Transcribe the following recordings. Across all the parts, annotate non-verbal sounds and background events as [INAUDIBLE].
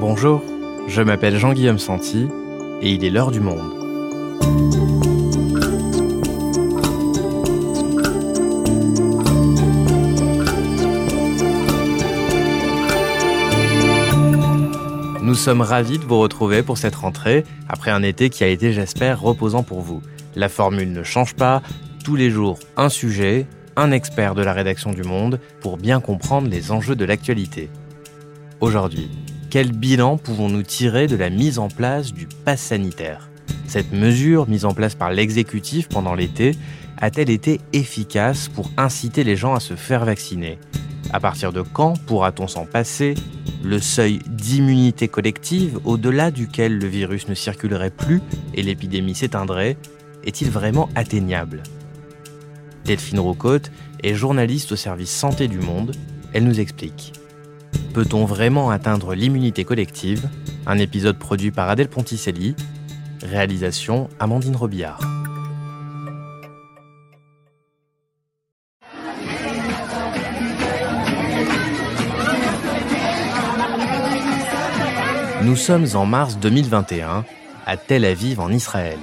Bonjour, je m'appelle Jean-Guillaume Santi et il est l'heure du monde. Nous sommes ravis de vous retrouver pour cette rentrée, après un été qui a été, j'espère, reposant pour vous. La formule ne change pas, tous les jours un sujet, un expert de la rédaction du Monde, pour bien comprendre les enjeux de l'actualité. Aujourd'hui, quel bilan pouvons-nous tirer de la mise en place du pass sanitaire? Cette mesure, mise en place par l'exécutif pendant l'été, a-t-elle été efficace pour inciter les gens à se faire vacciner? À partir de quand pourra-t-on s'en passer? Le seuil d'immunité collective, au-delà duquel le virus ne circulerait plus et l'épidémie s'éteindrait, est-il vraiment atteignable? Delphine Roucotte est journaliste au service santé du monde. Elle nous explique. Peut-on vraiment atteindre l'immunité collective? Un épisode produit par Adèle Ponticelli. Réalisation Amandine Robillard. Nous sommes en mars 2021 à Tel Aviv en Israël.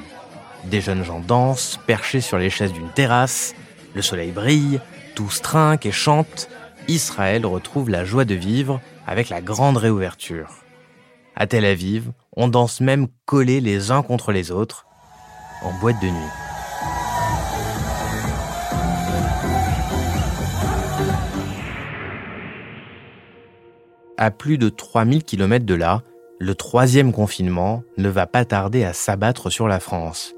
Des jeunes gens dansent, perchés sur les chaises d'une terrasse, le soleil brille, tous trinquent et chantent. Israël retrouve la joie de vivre avec la grande réouverture. À Tel Aviv, on danse même collés les uns contre les autres, en boîte de nuit. À plus de 3000 km de là, le troisième confinement ne va pas tarder à s'abattre sur la France.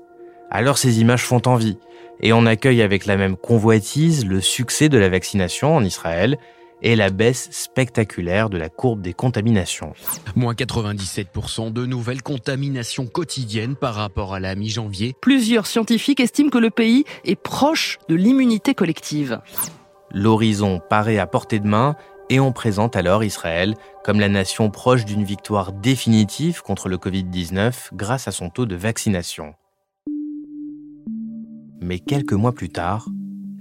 Alors ces images font envie, et on accueille avec la même convoitise le succès de la vaccination en Israël et la baisse spectaculaire de la courbe des contaminations. Moins 97% de nouvelles contaminations quotidiennes par rapport à la mi-janvier. Plusieurs scientifiques estiment que le pays est proche de l'immunité collective. L'horizon paraît à portée de main et on présente alors Israël comme la nation proche d'une victoire définitive contre le Covid-19 grâce à son taux de vaccination. Mais quelques mois plus tard,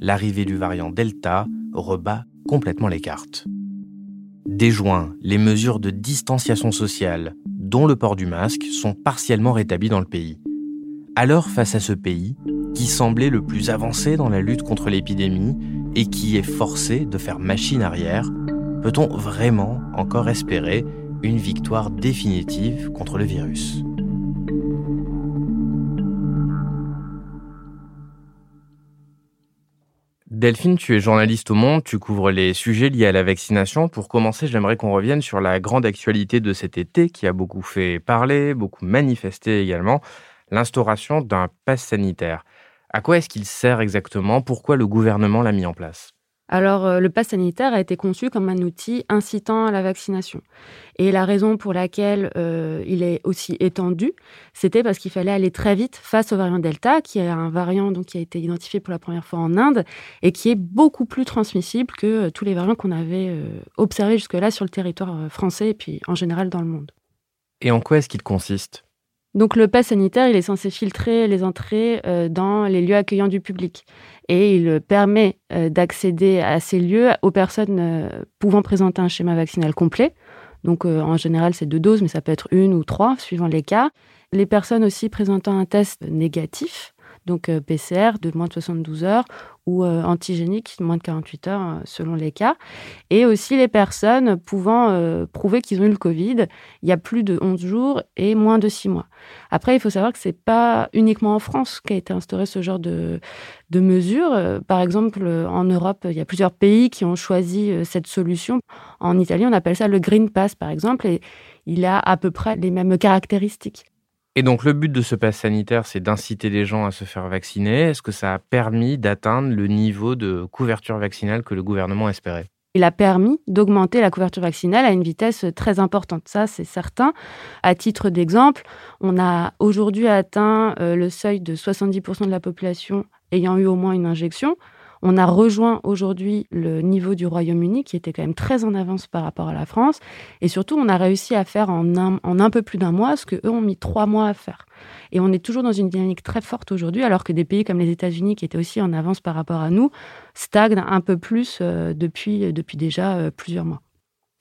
l'arrivée du variant Delta rebat complètement les cartes. Dès juin, les mesures de distanciation sociale, dont le port du masque, sont partiellement rétablies dans le pays. Alors, face à ce pays, qui semblait le plus avancé dans la lutte contre l'épidémie et qui est forcé de faire machine arrière, peut-on vraiment encore espérer une victoire définitive contre le virus? Delphine, tu es journaliste au Monde, tu couvres les sujets liés à la vaccination. Pour commencer, j'aimerais qu'on revienne sur la grande actualité de cet été qui a beaucoup fait parler, beaucoup manifesté également, l'instauration d'un pass sanitaire. À quoi est-ce qu'il sert exactement? Pourquoi le gouvernement l'a mis en place? Alors, euh, le pass sanitaire a été conçu comme un outil incitant à la vaccination. Et la raison pour laquelle euh, il est aussi étendu, c'était parce qu'il fallait aller très vite face au variant Delta, qui est un variant donc, qui a été identifié pour la première fois en Inde et qui est beaucoup plus transmissible que euh, tous les variants qu'on avait observés jusque-là sur le territoire français et puis en général dans le monde. Et en quoi est-ce qu'il consiste? Donc le pass sanitaire, il est censé filtrer les entrées dans les lieux accueillants du public et il permet euh, d'accéder à ces lieux aux personnes euh, pouvant présenter un schéma vaccinal complet. Donc euh, en général, c'est deux doses, mais ça peut être une ou trois, suivant les cas. Les personnes aussi présentant un test négatif, donc PCR de moins de 72 heures ou euh, antigéniques, moins de 48 heures euh, selon les cas, et aussi les personnes pouvant euh, prouver qu'ils ont eu le Covid il y a plus de 11 jours et moins de 6 mois. Après, il faut savoir que c'est pas uniquement en France qu'a été instauré ce genre de, de mesures. Par exemple, en Europe, il y a plusieurs pays qui ont choisi cette solution. En Italie, on appelle ça le Green Pass, par exemple, et il a à peu près les mêmes caractéristiques. Et donc le but de ce pass sanitaire, c'est d'inciter les gens à se faire vacciner. Est-ce que ça a permis d'atteindre le niveau de couverture vaccinale que le gouvernement espérait? Il a permis d'augmenter la couverture vaccinale à une vitesse très importante. Ça, c'est certain. À titre d'exemple, on a aujourd'hui atteint euh, le seuil de 70% de la population ayant eu au moins une injection. On a rejoint aujourd'hui le niveau du Royaume-Uni, qui était quand même très en avance par rapport à la France. Et surtout, on a réussi à faire en un, peu plus d'un mois ce qu'eux ont mis trois mois à faire. Et on est toujours dans une dynamique très forte aujourd'hui, alors que des pays comme les États-Unis, qui étaient aussi en avance par rapport à nous, stagnent un peu plus euh, depuis, depuis déjà euh, plusieurs mois.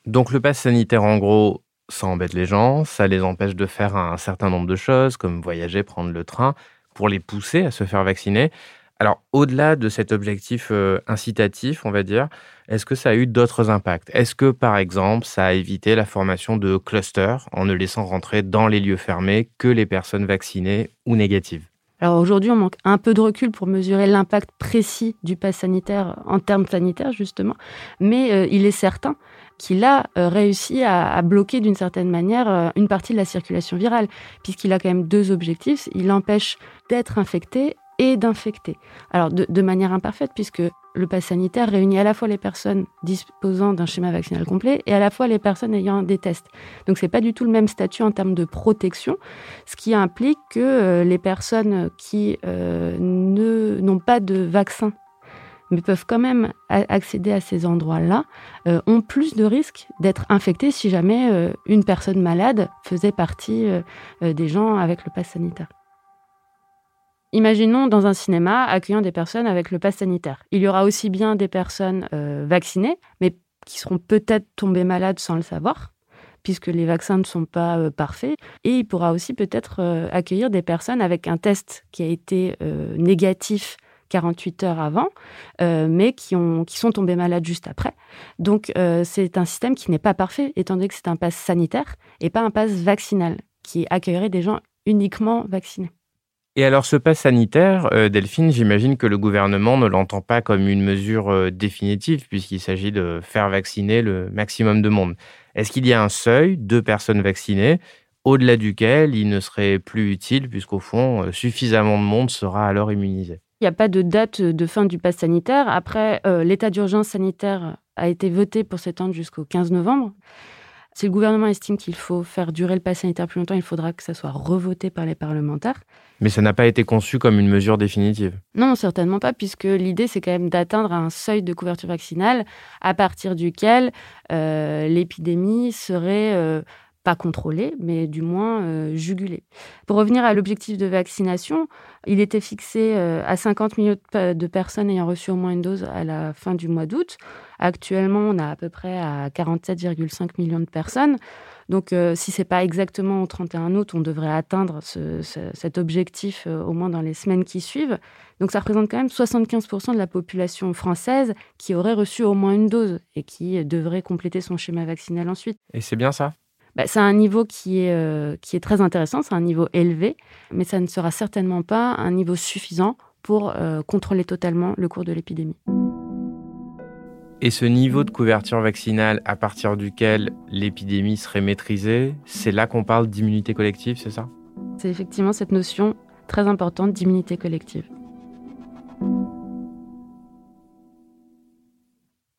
Donc le pass sanitaire, en gros, ça embête les gens, ça les empêche de faire un certain nombre de choses, comme voyager, prendre le train, pour les pousser à se faire vacciner. Alors, au-delà de cet objectif euh, incitatif, on va dire, est-ce que ça a eu d'autres impacts? Est-ce que, par exemple, ça a évité la formation de clusters en ne laissant rentrer dans les lieux fermés que les personnes vaccinées ou négatives? Alors aujourd'hui, on manque un peu de recul pour mesurer l'impact précis du pass sanitaire en termes sanitaires, justement, mais euh, il est certain qu'il a euh, réussi à, bloquer d'une certaine manière une partie de la circulation virale, puisqu'il a quand même deux objectifs. Il empêche d'être infecté et d'infecter. Alors de, manière imparfaite, puisque le pass sanitaire réunit à la fois les personnes disposant d'un schéma vaccinal complet et à la fois les personnes ayant des tests. Donc c'est pas du tout le même statut en termes de protection, ce qui implique que euh, les personnes qui n'ont pas de vaccin mais peuvent quand même accéder à ces endroits-là, euh, ont plus de risques d'être infectés si jamais euh, une personne malade faisait partie euh, des gens avec le pass sanitaire. Imaginons dans un cinéma accueillant des personnes avec le pass sanitaire. Il y aura aussi bien des personnes vaccinées, mais qui seront peut-être tombées malades sans le savoir, puisque les vaccins ne sont pas parfaits. Et il pourra aussi peut-être accueillir des personnes avec un test qui a été négatif 48 heures avant, euh, mais qui, ont, qui sont tombés malades juste après. Donc euh, c'est un système qui n'est pas parfait, étant donné que c'est un pass sanitaire et pas un pass vaccinal, qui accueillerait des gens uniquement vaccinés. Et alors ce pass sanitaire, euh, Delphine, j'imagine que le gouvernement ne l'entend pas comme une mesure définitive, puisqu'il s'agit de faire vacciner le maximum de monde. Est-ce qu'il y a un seuil de personnes vaccinées? Au-delà duquel il ne serait plus utile, puisqu'au fond, suffisamment de monde sera alors immunisé il n'y a pas de date de fin du pass sanitaire. Après, euh, l'état d'urgence sanitaire a été voté pour s'étendre jusqu'au 15 novembre. Si le gouvernement estime qu'il faut faire durer le pass sanitaire plus longtemps, il faudra que ça soit revoté par les parlementaires. Mais ça n'a pas été conçu comme une mesure définitive Non, certainement pas, puisque l'idée, c'est quand même d'atteindre un seuil de couverture vaccinale à partir duquel euh, l'épidémie serait euh, pas contrôlé, mais du moins euh, jugulé. Pour revenir à l'objectif de vaccination, il était fixé à 50 millions de personnes ayant reçu au moins une dose à la fin du mois d'août. Actuellement, on a à peu près à 47,5 millions de personnes. Donc, euh, si c'est pas exactement au 31 août, on devrait atteindre cet objectif au moins dans les semaines qui suivent. Donc, ça représente quand même 75% de la population française qui aurait reçu au moins une dose et qui devrait compléter son schéma vaccinal ensuite. Et c'est bien ça? Bah, c'est un niveau qui est, euh, qui est très intéressant, c'est un niveau élevé, mais ça ne sera certainement pas un niveau suffisant pour euh, contrôler totalement le cours de l'épidémie. Et ce niveau de couverture vaccinale à partir duquel l'épidémie serait maîtrisée, c'est là qu'on parle d'immunité collective, c'est ça? C'est effectivement cette notion très importante d'immunité collective.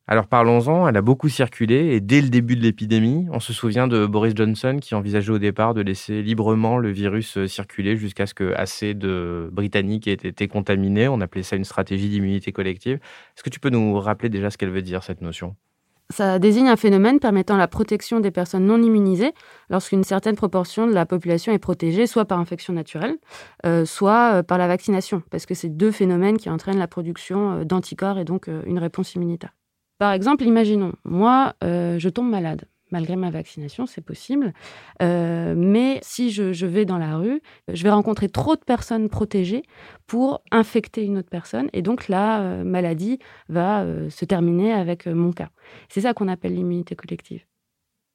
Alors parlons-en, elle a beaucoup circulé et dès le début de l'épidémie, on se souvient de Boris Johnson qui envisageait au départ de laisser librement le virus euh, circuler jusqu'à ce que assez de Britanniques aient été contaminés. On appelait ça une stratégie d'immunité collective. Est-ce que tu peux nous rappeler déjà ce qu'elle veut dire, cette notion? Ça désigne un phénomène permettant la protection des personnes non immunisées lorsqu'une certaine proportion de la population est protégée, soit par infection naturelle, euh, soit euh, par la vaccination, parce que c'est deux phénomènes qui entraînent la production d'anticorps et donc une réponse immunitaire. Par exemple, imaginons, moi, euh, je tombe malade. Malgré ma vaccination, c'est possible. Euh, mais si je, vais dans la rue, je vais rencontrer trop de personnes protégées pour infecter une autre personne. Et donc la euh, maladie va se terminer avec mon cas. C'est ça qu'on appelle l'immunité collective.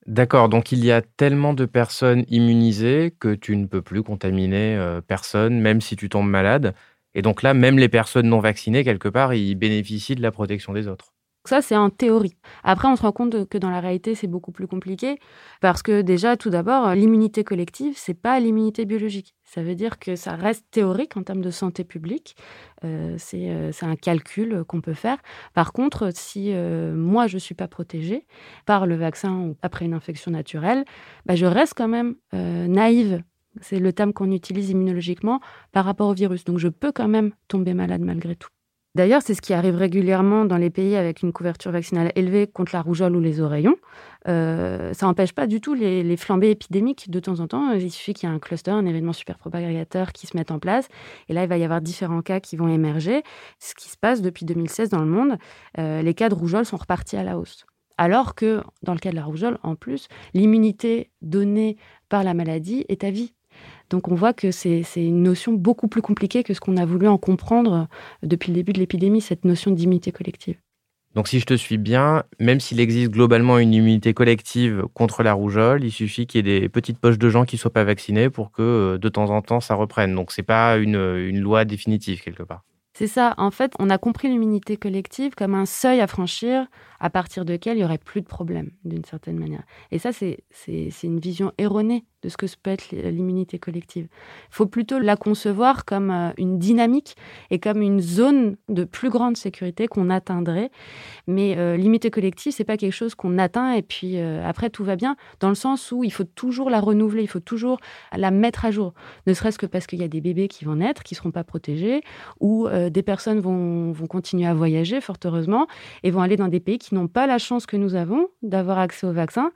D'accord, donc il y a tellement de personnes immunisées que tu ne peux plus contaminer personne, même si tu tombes malade. Et donc là, même les personnes non vaccinées, quelque part, ils bénéficient de la protection des autres. Ça, c'est en théorie. Après, on se rend compte que dans la réalité, c'est beaucoup plus compliqué parce que déjà, tout d'abord, l'immunité collective, c'est pas l'immunité biologique. Ça veut dire que ça reste théorique en termes de santé publique. Euh, euh, c'est un calcul qu'on peut faire. Par contre, si euh, moi, je ne suis pas protégée par le vaccin ou après une infection naturelle, bah, je reste quand même naïve. C'est le terme qu'on utilise immunologiquement par rapport au virus. Donc, je peux quand même tomber malade malgré tout. D'ailleurs, c'est ce qui arrive régulièrement dans les pays avec une couverture vaccinale élevée contre la rougeole ou les oreillons. Euh, ça n'empêche pas du tout les, flambées épidémiques de temps en temps. Il suffit qu'il y ait un cluster, un événement super propagateur qui se mette en place. Et là, il va y avoir différents cas qui vont émerger. Ce qui se passe depuis 2016 dans le monde, euh, les cas de rougeole sont repartis à la hausse. Alors que dans le cas de la rougeole, en plus, l'immunité donnée par la maladie est à vie. Donc on voit que c'est une notion beaucoup plus compliquée que ce qu'on a voulu en comprendre depuis le début de l'épidémie, cette notion d'immunité collective. Donc si je te suis bien, même s'il existe globalement une immunité collective contre la rougeole, il suffit qu'il y ait des petites poches de gens qui ne soient pas vaccinés pour que euh, de temps en temps ça reprenne. Donc ce n'est pas une, une loi définitive quelque part. C'est ça. En fait, on a compris l'immunité collective comme un seuil à franchir à partir duquel il n'y aurait plus de problème, d'une certaine manière. Et ça, c'est une vision erronée de ce que peut être l'immunité collective. Il faut plutôt la concevoir comme euh, une dynamique et comme une zone de plus grande sécurité qu'on atteindrait. Mais euh, l'immunité collective, c'est pas quelque chose qu'on atteint et puis euh, après tout va bien, dans le sens où il faut toujours la renouveler, il faut toujours la mettre à jour. Ne serait-ce que parce qu'il y a des bébés qui vont naître, qui seront pas protégés, ou des personnes vont, vont continuer à voyager, fort heureusement, et vont aller dans des pays qui n'ont pas la chance que nous avons d'avoir accès au vaccin,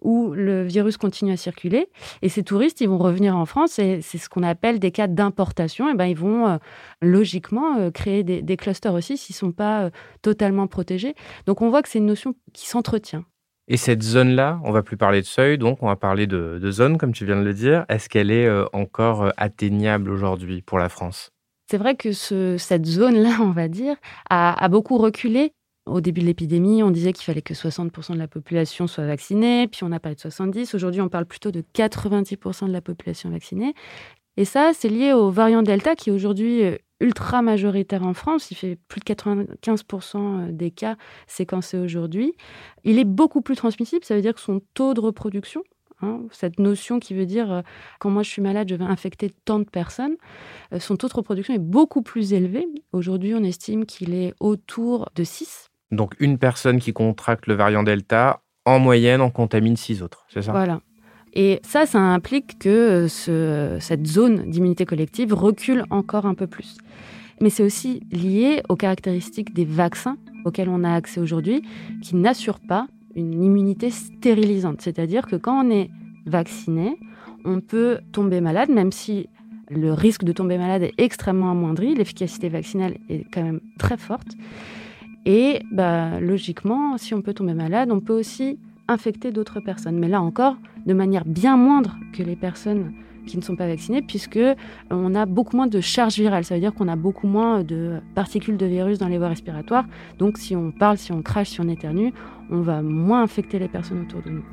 où le virus continue à circuler. Et ces touristes, ils vont revenir en France et c'est ce qu'on appelle des cas d'importation. Et ben, ils vont euh, logiquement euh, créer des, clusters aussi s'ils ne sont pas euh, totalement protégés. Donc on voit que c'est une notion qui s'entretient. Et cette zone-là, on va plus parler de seuil, donc on va parler de, zone, comme tu viens de le dire. Est-ce qu'elle est encore atteignable aujourd'hui pour la France? C'est vrai que cette zone-là, on va dire, a, beaucoup reculé. Au début de l'épidémie, on disait qu'il fallait que 60% de la population soit vaccinée, puis on a parlé de 70. Aujourd'hui, on parle plutôt de 90% de la population vaccinée. Et ça, c'est lié au variant Delta qui est aujourd'hui euh, ultra majoritaire en France. Il fait plus de 95% euh, des cas séquencés aujourd'hui. Il est beaucoup plus transmissible. Ça veut dire que son taux de reproduction, hein, cette notion qui veut dire euh, quand moi je suis malade, je vais infecter tant de personnes, son taux de reproduction est beaucoup plus élevé. Aujourd'hui, on estime qu'il est autour de 6 donc une personne qui contracte le variant Delta, en moyenne, en contamine six autres, c'est ça? Voilà. Et ça, ça implique que ce, cette zone d'immunité collective recule encore un peu plus. Mais c'est aussi lié aux caractéristiques des vaccins auxquels on a accès aujourd'hui, qui n'assurent pas une immunité stérilisante. C'est-à-dire que quand on est vacciné, on peut tomber malade, même si le risque de tomber malade est extrêmement amoindri, l'efficacité vaccinale est quand même très forte. Et bah, logiquement, si on peut tomber malade, on peut aussi infecter d'autres personnes. Mais là encore, de manière bien moindre que les personnes qui ne sont pas vaccinées, puisque on a beaucoup moins de charge virale. Ça veut dire qu'on a beaucoup moins de particules de virus dans les voies respiratoires. Donc, si on parle, si on crache, si on éternue, on va moins infecter les personnes autour de nous.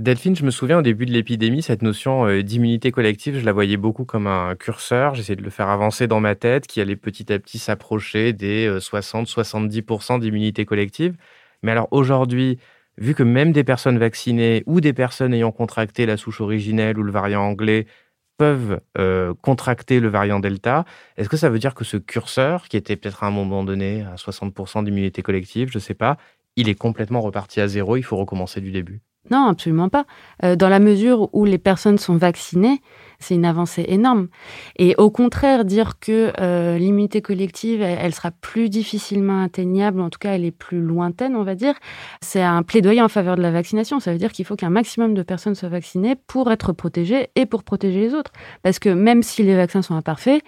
Delphine, je me souviens au début de l'épidémie, cette notion euh, d'immunité collective, je la voyais beaucoup comme un curseur. J'essayais de le faire avancer dans ma tête, qui allait petit à petit s'approcher des 60-70% euh, d'immunité collective. Mais alors aujourd'hui, vu que même des personnes vaccinées ou des personnes ayant contracté la souche originelle ou le variant anglais peuvent euh, contracter le variant Delta, est-ce que ça veut dire que ce curseur, qui était peut-être à un moment donné à 60% d'immunité collective, je ne sais pas, il est complètement reparti à zéro, il faut recommencer du début? Non, absolument pas. Euh, dans la mesure où les personnes sont vaccinées, c'est une avancée énorme. Et au contraire, dire que euh, l'immunité collective, elle, sera plus difficilement atteignable, en tout cas elle est plus lointaine, on va dire, c'est un plaidoyer en faveur de la vaccination. Ça veut dire qu'il faut qu'un maximum de personnes soient vaccinées pour être protégées et pour protéger les autres. Parce que même si les vaccins sont imparfaits,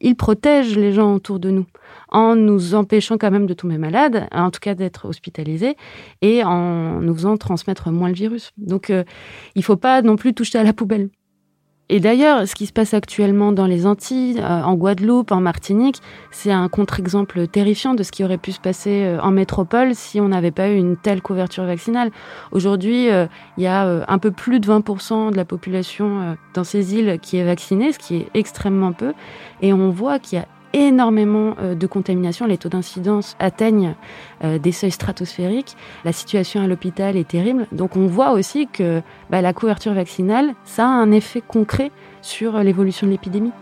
ils protègent les gens autour de nous en nous empêchant quand même de tomber malade, en tout cas d'être hospitalisé, et en nous faisant transmettre moins le virus. Donc euh, il ne faut pas non plus toucher à la poubelle. Et d'ailleurs, ce qui se passe actuellement dans les Antilles, euh, en Guadeloupe, en Martinique, c'est un contre-exemple terrifiant de ce qui aurait pu se passer euh, en métropole si on n'avait pas eu une telle couverture vaccinale. Aujourd'hui, il y a un peu plus de 20% de la population dans ces îles qui est vaccinée, ce qui est extrêmement peu. Et on voit qu'il y a énormément euh, de contamination. Les taux d'incidence atteignent euh, des seuils stratosphériques. La situation à l'hôpital est terrible. Donc on voit aussi que bah, la couverture vaccinale, ça a un effet concret sur l'évolution de l'épidémie.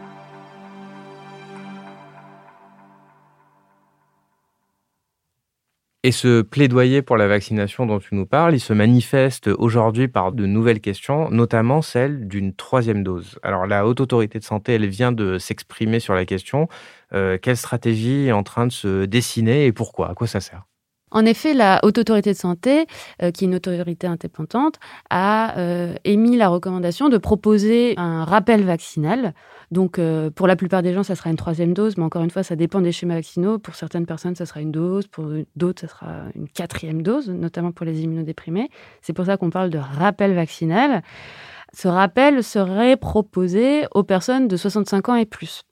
Et ce plaidoyer pour la vaccination dont tu nous parles, il se manifeste aujourd'hui par de nouvelles questions, notamment celle d'une troisième dose. Alors la Haute Autorité de Santé, elle vient de s'exprimer sur la question. Euh, quelle stratégie est en train de se dessiner et pourquoi? À quoi ça sert? En effet, la Haute Autorité de Santé, euh, qui est une autorité indépendante, a euh, émis la recommandation de proposer un rappel vaccinal. Donc, euh, pour la plupart des gens, ça sera une troisième dose, mais encore une fois, ça dépend des schémas vaccinaux. Pour certaines personnes, ça sera une dose, pour d'autres, ça sera une quatrième dose, notamment pour les immunodéprimés. C'est pour ça qu'on parle de rappel vaccinal. Ce rappel serait proposé aux personnes de 65 ans et plus.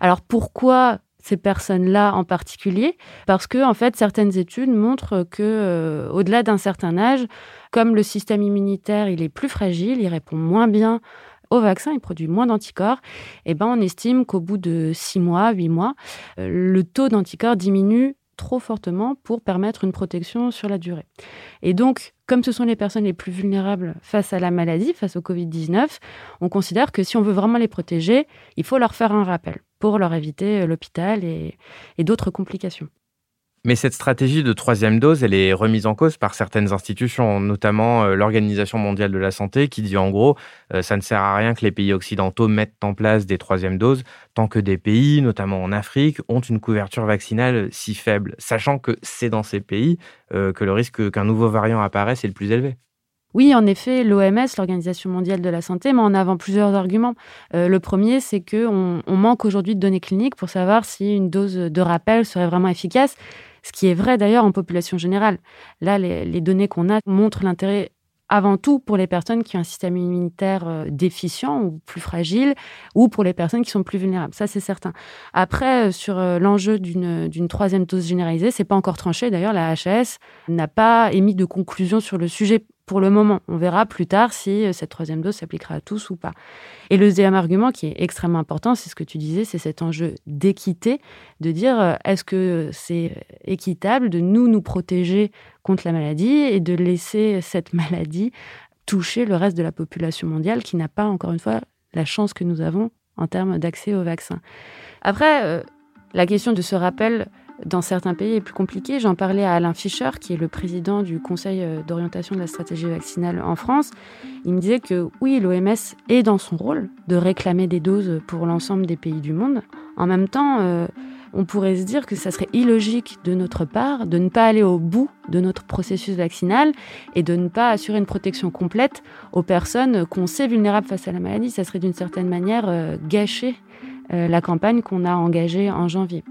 Alors pourquoi ces personnes-là en particulier, parce que en fait certaines études montrent que euh, au-delà d'un certain âge, comme le système immunitaire il est plus fragile, il répond moins bien au vaccin, il produit moins d'anticorps, et eh ben on estime qu'au bout de six mois, huit mois, euh, le taux d'anticorps diminue trop fortement pour permettre une protection sur la durée. Et donc, comme ce sont les personnes les plus vulnérables face à la maladie, face au Covid-19, on considère que si on veut vraiment les protéger, il faut leur faire un rappel pour leur éviter l'hôpital et, et d'autres complications. Mais cette stratégie de troisième dose, elle est remise en cause par certaines institutions, notamment euh, l'Organisation mondiale de la santé, qui dit en gros, euh, ça ne sert à rien que les pays occidentaux mettent en place des troisièmes doses, tant que des pays, notamment en Afrique, ont une couverture vaccinale si faible, sachant que c'est dans ces pays euh, que le risque qu'un nouveau variant apparaisse est le plus élevé. Oui, en effet, l'OMS, l'Organisation mondiale de la santé, met en avant plusieurs arguments. le premier, c'est qu'on on manque aujourd'hui de données cliniques pour savoir si une dose de rappel serait vraiment efficace ce qui est vrai d'ailleurs en population générale. Là, les, données qu'on a montrent l'intérêt avant tout pour les personnes qui ont un système immunitaire euh, déficient ou plus fragile, ou pour les personnes qui sont plus vulnérables. Ça, c'est certain. Après, euh, sur euh, l'enjeu d'une troisième dose généralisée, c'est pas encore tranché. D'ailleurs, la HAS n'a pas émis de conclusion sur le sujet pour le moment. On verra plus tard si euh, cette troisième dose s'appliquera à tous ou pas. Et le deuxième argument qui est extrêmement important, c'est ce que tu disais, c'est cet enjeu d'équité, de dire euh, est-ce que c'est équitable de nous nous protéger contre la maladie et de laisser cette [LAUGHS] maladie toucher le reste de la population mondiale qui n'a pas, encore une fois, la chance que nous avons en termes d'accès au vaccin. Après, euh, la question de ce rappel dans certains pays est plus compliqué. J'en parlais à Alain Fischer, qui est le président du Conseil euh, d'orientation de la stratégie vaccinale en France. Il me disait que oui, l'OMS est dans son rôle de réclamer des doses pour l'ensemble des pays du monde. En même temps, euh, on pourrait se dire que ça serait illogique de notre part de ne pas aller au bout de notre processus vaccinal et de ne pas assurer une protection complète aux personnes qu'on sait vulnérables face à la maladie. Ça serait d'une certaine manière euh, gâcher la campagne qu'on a engagée en janvier.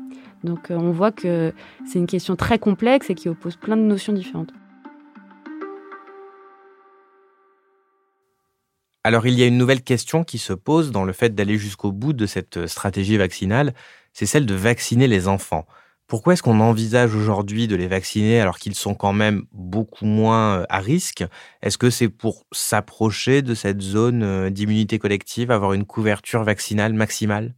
Donc euh, on voit que c'est une question très complexe et qui oppose plein de notions différentes. Alors il y a une nouvelle question qui se pose dans le fait d'aller jusqu'au bout de cette stratégie vaccinale, c'est celle de vacciner les enfants. Pourquoi est-ce qu'on envisage aujourd'hui de les vacciner alors qu'ils sont quand même beaucoup moins euh, à risque? Est-ce que c'est pour s'approcher de cette zone euh, d'immunité collective, avoir une couverture vaccinale maximale?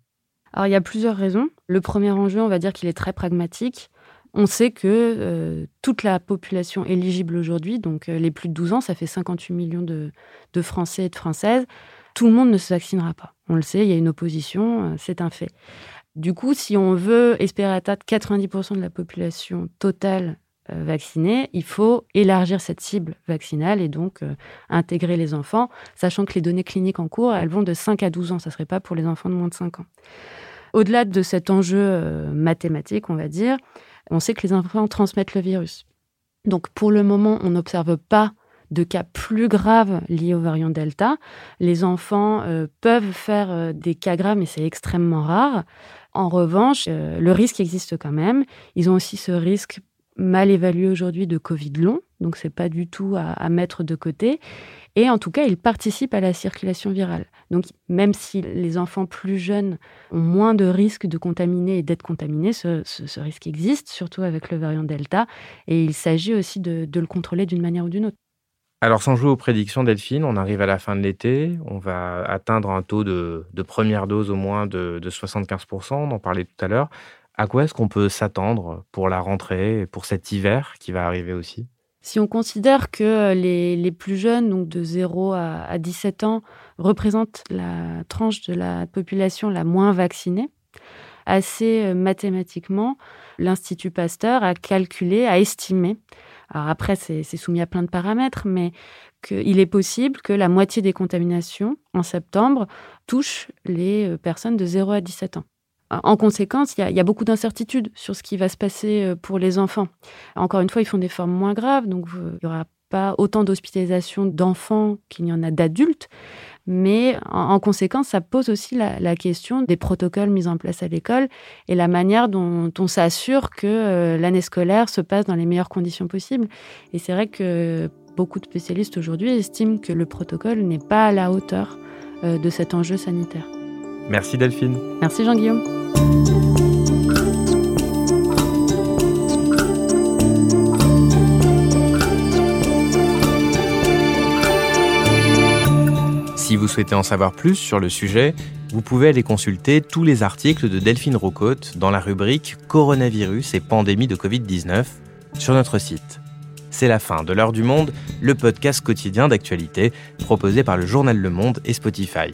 Alors il y a plusieurs raisons. Le premier enjeu, on va dire qu'il est très pragmatique. On sait que euh, toute la population éligible aujourd'hui, donc euh, les plus de 12 ans, ça fait 58 millions de, Français et de Françaises, tout le monde ne se vaccinera pas. On le sait, il y a une opposition, euh, c'est un fait. Du coup, si on veut espérer atteindre 90% de la population totale vaccinés, il faut élargir cette cible vaccinale et donc euh, intégrer les enfants, sachant que les données cliniques en cours, elles vont de 5 à 12 ans. Ça ne serait pas pour les enfants de moins de 5 ans. Au-delà de cet enjeu euh, mathématique, on va dire, on sait que les enfants transmettent le virus. Donc pour le moment, on n'observe pas de cas plus graves liés au variant Delta. Les enfants peuvent faire des cas graves, mais c'est extrêmement rare. En revanche, le risque existe quand même. Ils ont aussi ce risque mal évalué aujourd'hui de Covid long, donc c'est pas du tout à, mettre de côté. Et en tout cas, il participe à la circulation virale. Donc même si les enfants plus jeunes ont moins de risques de contaminer et d'être contaminés, ce, risque existe, surtout avec le variant Delta, et il s'agit aussi de, le contrôler d'une manière ou d'une autre. Alors, sans jouer aux prédictions, Delphine, on arrive à la fin de l'été, on va atteindre un taux de, première dose au moins de, de 75%, on en parlait tout à l'heure. À quoi est-ce qu'on peut s'attendre pour la rentrée pour cet hiver qui va arriver aussi? Si on considère que euh, les, plus jeunes, donc de 0 à, 17 ans, représentent la tranche de la population la moins vaccinée, assez euh, mathématiquement, l'Institut Pasteur a calculé, a estimé, alors après c'est soumis à plein de paramètres, mais qu'il est possible que la moitié des contaminations en septembre touchent les euh, personnes de 0 à 17 ans. En conséquence, il y, a beaucoup d'incertitudes sur ce qui va se passer euh, pour les enfants. Encore une fois, ils font des formes moins graves, donc il n'y aura pas autant d'hospitalisation d'enfants qu'il y en a d'adultes. Mais en, conséquence, ça pose aussi la, question des protocoles mis en place à l'école et la manière dont on s'assure que euh, l'année scolaire se passe dans les meilleures conditions possibles. Et c'est vrai que beaucoup de spécialistes aujourd'hui estiment que le protocole n'est pas à la hauteur euh, de cet enjeu sanitaire. Merci Delphine. Merci Jean-Guillaume. Si vous souhaitez en savoir plus sur le sujet, vous pouvez aller consulter tous les articles de Delphine Rocotte dans la rubrique Coronavirus et pandémie de Covid-19 sur notre site. C'est la fin de l'heure du monde, le podcast quotidien d'actualité proposé par le journal Le Monde et Spotify.